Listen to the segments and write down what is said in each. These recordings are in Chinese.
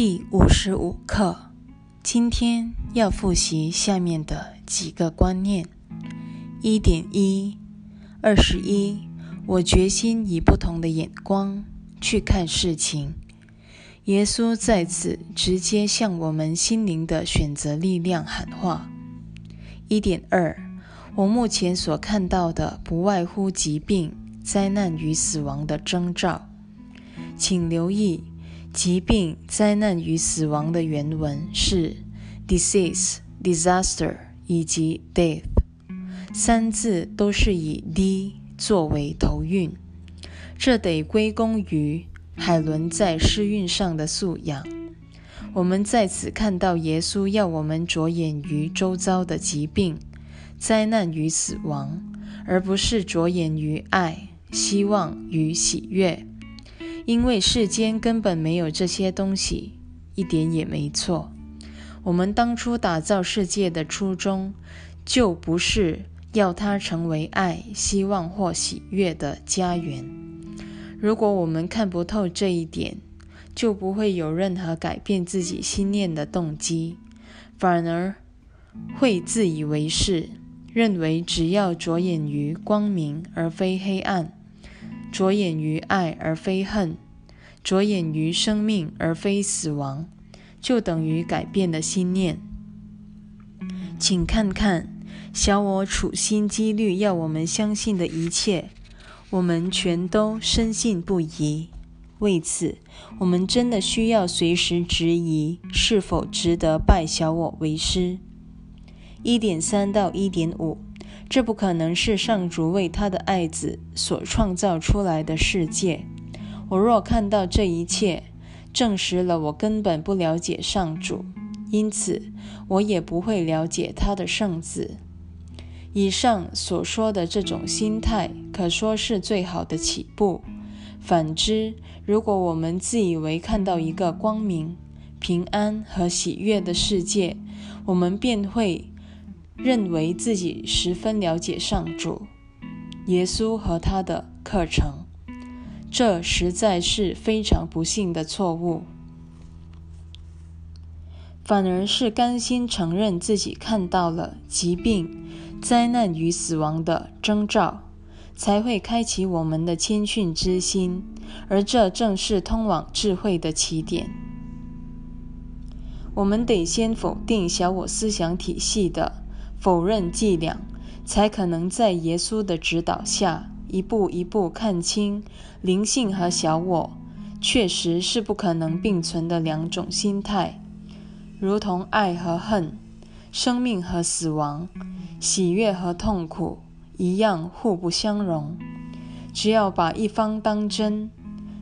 第五十五课，今天要复习下面的几个观念：一点一，二十一，我决心以不同的眼光去看事情。耶稣在此直接向我们心灵的选择力量喊话。一点二，我目前所看到的不外乎疾病、灾难与死亡的征兆，请留意。疾病、灾难与死亡的原文是 disease、disaster 以及 death，三字都是以 d 作为头韵，这得归功于海伦在诗韵上的素养。我们在此看到耶稣要我们着眼于周遭的疾病、灾难与死亡，而不是着眼于爱、希望与喜悦。因为世间根本没有这些东西，一点也没错。我们当初打造世界的初衷，就不是要它成为爱、希望或喜悦的家园。如果我们看不透这一点，就不会有任何改变自己心念的动机，反而会自以为是，认为只要着眼于光明而非黑暗。着眼于爱而非恨，着眼于生命而非死亡，就等于改变了心念。请看看小我处心积虑要我们相信的一切，我们全都深信不疑。为此，我们真的需要随时质疑是否值得拜小我为师。一点三到一点五。这不可能是上主为他的爱子所创造出来的世界。我若看到这一切，证实了我根本不了解上主，因此我也不会了解他的圣子。以上所说的这种心态，可说是最好的起步。反之，如果我们自以为看到一个光明、平安和喜悦的世界，我们便会。认为自己十分了解上主、耶稣和他的课程，这实在是非常不幸的错误。反而是甘心承认自己看到了疾病、灾难与死亡的征兆，才会开启我们的谦逊之心，而这正是通往智慧的起点。我们得先否定小我思想体系的。否认伎俩，才可能在耶稣的指导下，一步一步看清灵性和小我确实是不可能并存的两种心态，如同爱和恨、生命和死亡、喜悦和痛苦一样互不相容。只要把一方当真，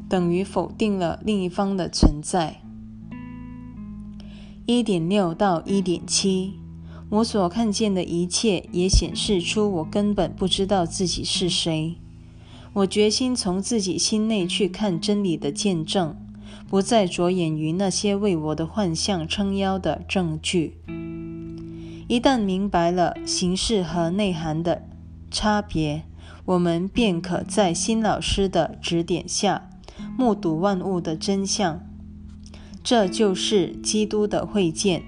等于否定了另一方的存在。一点六到一点七。我所看见的一切，也显示出我根本不知道自己是谁。我决心从自己心内去看真理的见证，不再着眼于那些为我的幻象撑腰的证据。一旦明白了形式和内涵的差别，我们便可在新老师的指点下，目睹万物的真相。这就是基督的会见。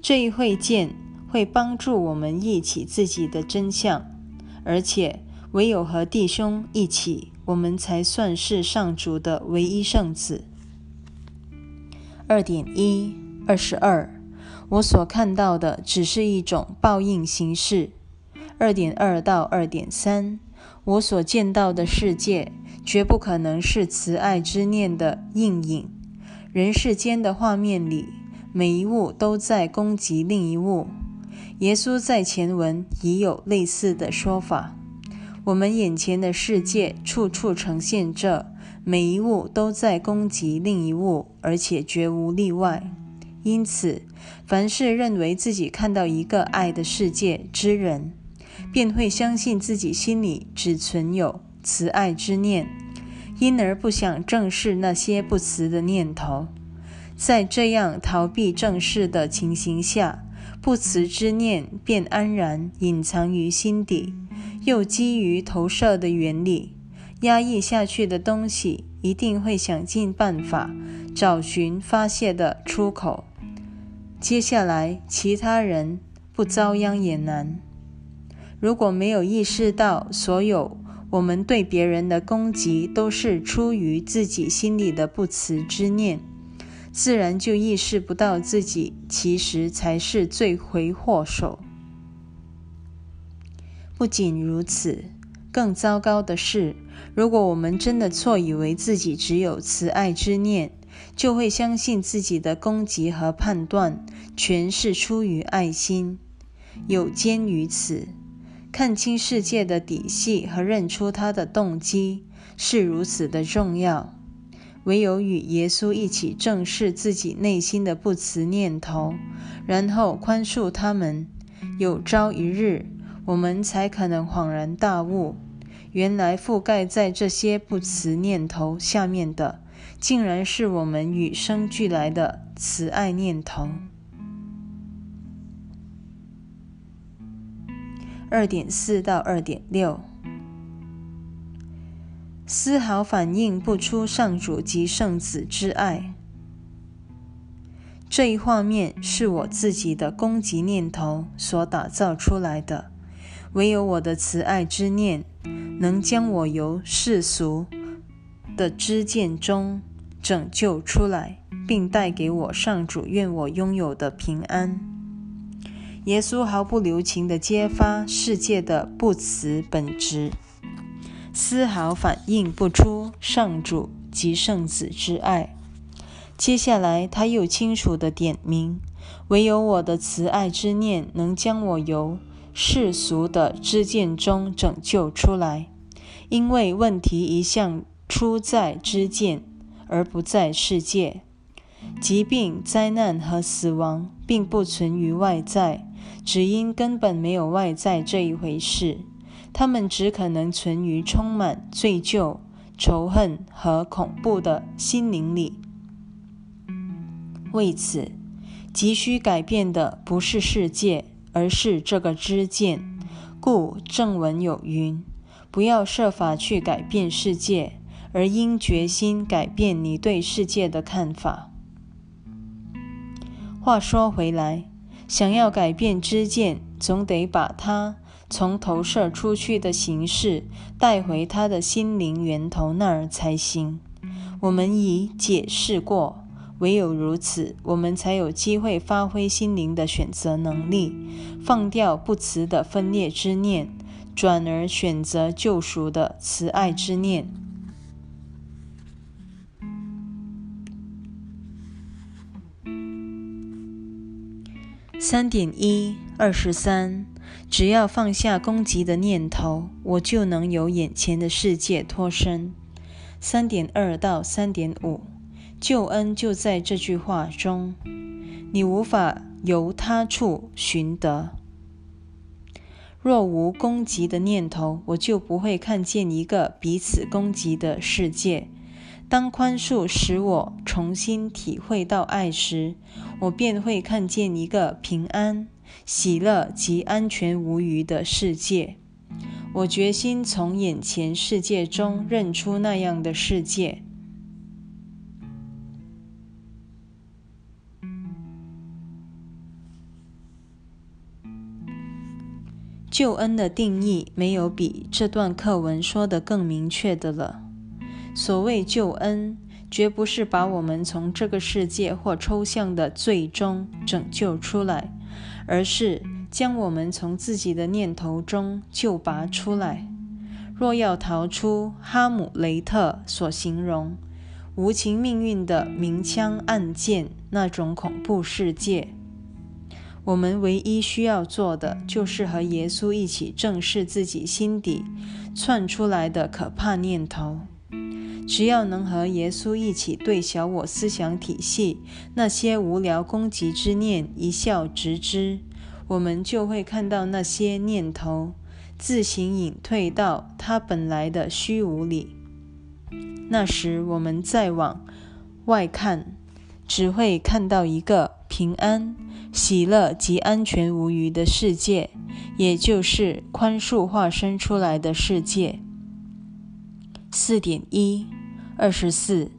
这一会见。会帮助我们忆起自己的真相，而且唯有和弟兄一起，我们才算是上主的唯一圣子。二点一二十二，我所看到的只是一种报应形式。二点二到二点三，我所见到的世界绝不可能是慈爱之念的映影。人世间的画面里，每一物都在攻击另一物。耶稣在前文已有类似的说法。我们眼前的世界处处呈现着每一物都在攻击另一物，而且绝无例外。因此，凡是认为自己看到一个爱的世界之人，便会相信自己心里只存有慈爱之念，因而不想正视那些不慈的念头。在这样逃避正视的情形下，不辞之念便安然隐藏于心底，又基于投射的原理，压抑下去的东西一定会想尽办法找寻发泄的出口。接下来，其他人不遭殃也难。如果没有意识到所有我们对别人的攻击都是出于自己心里的不辞之念，自然就意识不到自己其实才是罪魁祸首。不仅如此，更糟糕的是，如果我们真的错以为自己只有慈爱之念，就会相信自己的攻击和判断全是出于爱心。有鉴于此。看清世界的底细和认出他的动机是如此的重要。唯有与耶稣一起正视自己内心的不慈念头，然后宽恕他们，有朝一日，我们才可能恍然大悟：原来覆盖在这些不慈念头下面的，竟然是我们与生俱来的慈爱念头。二点四到二点六，丝毫反映不出上主及圣子之爱。这一画面是我自己的攻击念头所打造出来的，唯有我的慈爱之念能将我由世俗的知见中拯救出来，并带给我上主愿我拥有的平安。耶稣毫不留情地揭发世界的不慈本质，丝毫反映不出上主及圣子之爱。接下来，他又清楚地点明：唯有我的慈爱之念能将我由世俗的知见中拯救出来，因为问题一向出在知见，而不在世界。疾病、灾难和死亡并不存于外在。只因根本没有外在这一回事，他们只可能存于充满罪疚、仇恨和恐怖的心灵里。为此，急需改变的不是世界，而是这个知见。故正文有云：“不要设法去改变世界，而应决心改变你对世界的看法。”话说回来。想要改变知见，总得把它从投射出去的形式带回他的心灵源头那儿才行。我们已解释过，唯有如此，我们才有机会发挥心灵的选择能力，放掉不慈的分裂之念，转而选择救赎的慈爱之念。三点一二十三，只要放下攻击的念头，我就能由眼前的世界脱身。三点二到三点五，救恩就在这句话中，你无法由他处寻得。若无攻击的念头，我就不会看见一个彼此攻击的世界。当宽恕使我重新体会到爱时，我便会看见一个平安、喜乐及安全无虞的世界。我决心从眼前世界中认出那样的世界。救恩的定义没有比这段课文说的更明确的了。所谓救恩，绝不是把我们从这个世界或抽象的罪中拯救出来，而是将我们从自己的念头中救拔出来。若要逃出哈姆雷特所形容无情命运的明枪暗箭那种恐怖世界，我们唯一需要做的，就是和耶稣一起正视自己心底窜出来的可怕念头。只要能和耶稣一起对小我思想体系那些无聊攻击之念一笑置之，我们就会看到那些念头自行隐退到它本来的虚无里。那时，我们再往外看，只会看到一个平安、喜乐及安全无虞的世界，也就是宽恕化身出来的世界。四点一。二十四，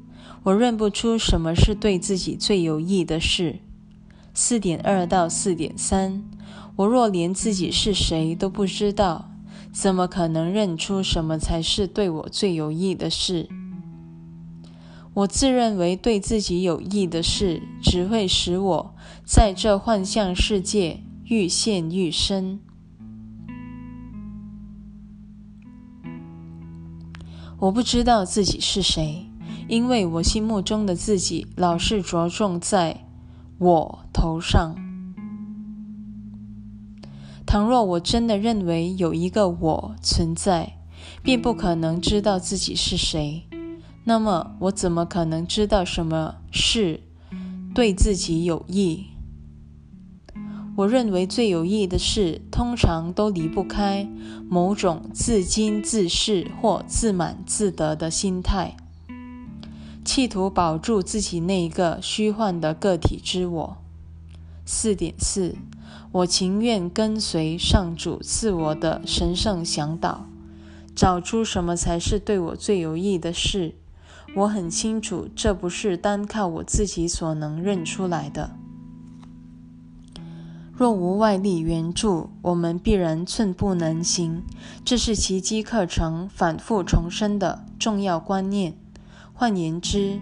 我认不出什么是对自己最有益的事。四点二到四点三，我若连自己是谁都不知道，怎么可能认出什么才是对我最有益的事？我自认为对自己有益的事，只会使我在这幻象世界愈陷愈深。我不知道自己是谁，因为我心目中的自己老是着重在我头上。倘若我真的认为有一个我存在，并不可能知道自己是谁。那么，我怎么可能知道什么是对自己有益？我认为最有益的事，通常都离不开某种自矜自恃或自满自得的心态，企图保住自己那一个虚幻的个体之我。四点四，我情愿跟随上主赐我的神圣向导，找出什么才是对我最有益的事。我很清楚，这不是单靠我自己所能认出来的。若无外力援助，我们必然寸步难行。这是奇迹课程反复重申的重要观念。换言之，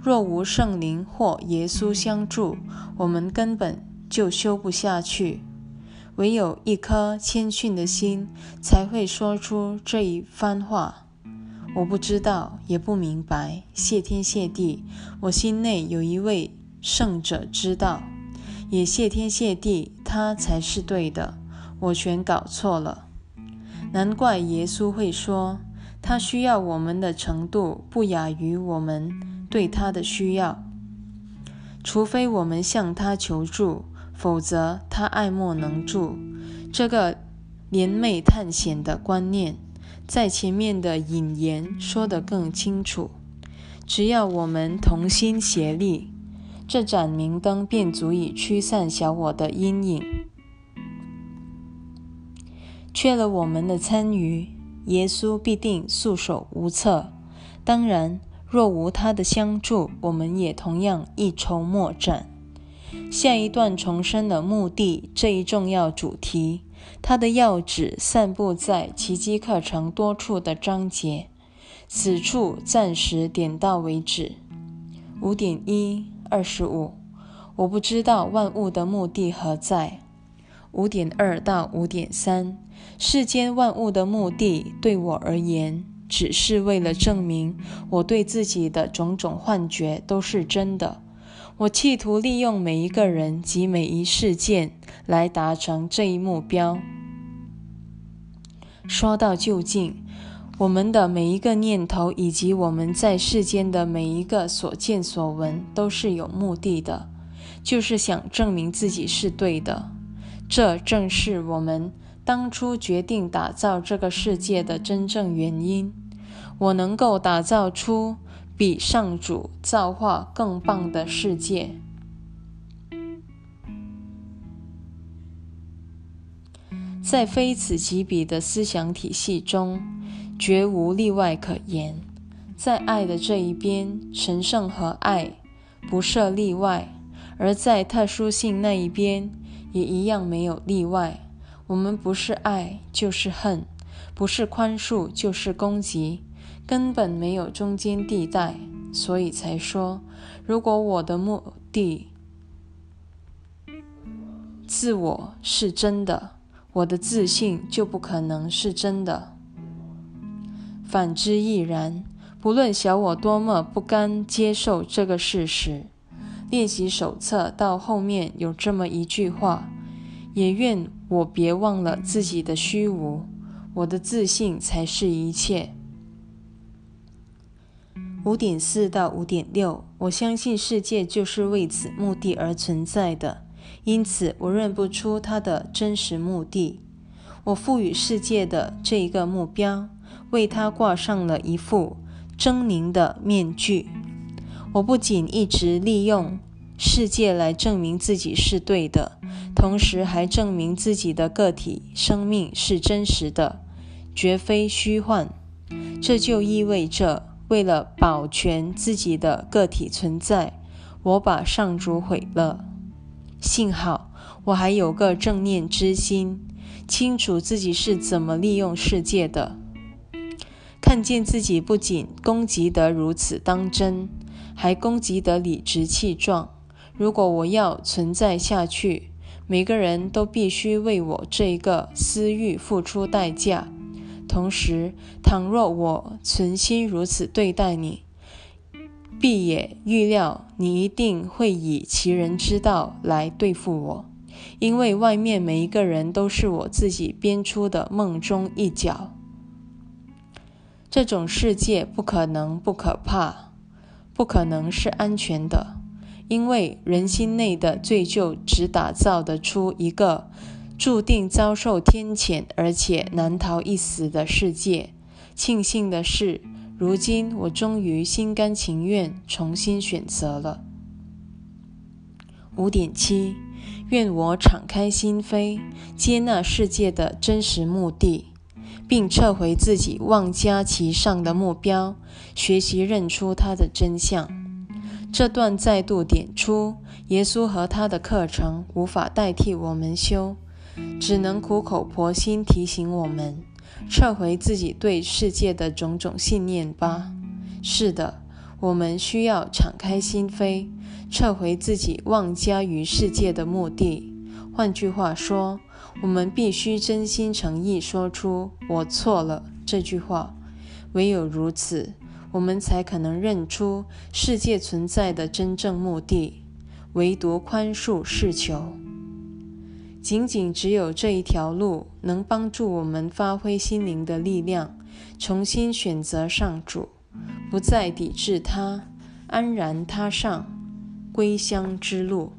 若无圣灵或耶稣相助，我们根本就修不下去。唯有一颗谦逊的心，才会说出这一番话。我不知道，也不明白。谢天谢地，我心内有一位圣者知道。也谢天谢地，他才是对的，我全搞错了。难怪耶稣会说，他需要我们的程度不亚于我们对他的需要。除非我们向他求助，否则他爱莫能助。这个联袂探险的观念，在前面的引言说得更清楚。只要我们同心协力。这盏明灯便足以驱散小我的阴影。缺了我们的参与，耶稣必定束手无策。当然，若无他的相助，我们也同样一筹莫展。下一段重生的目的这一重要主题，它的要旨散布在奇迹课程多处的章节。此处暂时点到为止。五点一。二十五，我不知道万物的目的何在。五点二到五点三，世间万物的目的对我而言，只是为了证明我对自己的种种幻觉都是真的。我企图利用每一个人及每一事件来达成这一目标。说到究竟。我们的每一个念头，以及我们在世间的每一个所见所闻，都是有目的的，就是想证明自己是对的。这正是我们当初决定打造这个世界的真正原因。我能够打造出比上主造化更棒的世界，在非此即彼的思想体系中。绝无例外可言，在爱的这一边，神圣和爱不设例外；而在特殊性那一边，也一样没有例外。我们不是爱就是恨，不是宽恕就是攻击，根本没有中间地带。所以才说，如果我的目的、自我是真的，我的自信就不可能是真的。反之亦然。不论小我多么不甘接受这个事实，练习手册到后面有这么一句话：也愿我别忘了自己的虚无，我的自信才是一切。五点四到五点六，我相信世界就是为此目的而存在的，因此我认不出它的真实目的。我赋予世界的这一个目标。为他挂上了一副狰狞的面具。我不仅一直利用世界来证明自己是对的，同时还证明自己的个体生命是真实的，绝非虚幻。这就意味着为了保全自己的个体存在，我把上主毁了。幸好我还有个正念之心，清楚自己是怎么利用世界的，看见自己不仅攻击得如此当真，还攻击得理直气壮。如果我要存在下去，每个人都必须为我这一个私欲付出代价。同时，倘若我存心如此对待你，必也预料你一定会以其人之道来对付我，因为外面每一个人都是我自己编出的梦中一角。这种世界不可能不可怕，不可能是安全的，因为人心内的罪疚只打造得出一个。注定遭受天谴，而且难逃一死的世界。庆幸的是，如今我终于心甘情愿重新选择了。五点七，愿我敞开心扉，接纳世界的真实目的，并撤回自己妄加其上的目标，学习认出它的真相。这段再度点出，耶稣和他的课程无法代替我们修。只能苦口婆心提醒我们，撤回自己对世界的种种信念吧。是的，我们需要敞开心扉，撤回自己妄加于世界的目的。换句话说，我们必须真心诚意说出“我错了”这句话。唯有如此，我们才可能认出世界存在的真正目的，唯独宽恕是求。仅仅只有这一条路，能帮助我们发挥心灵的力量，重新选择上主，不再抵制他，安然踏上归乡之路。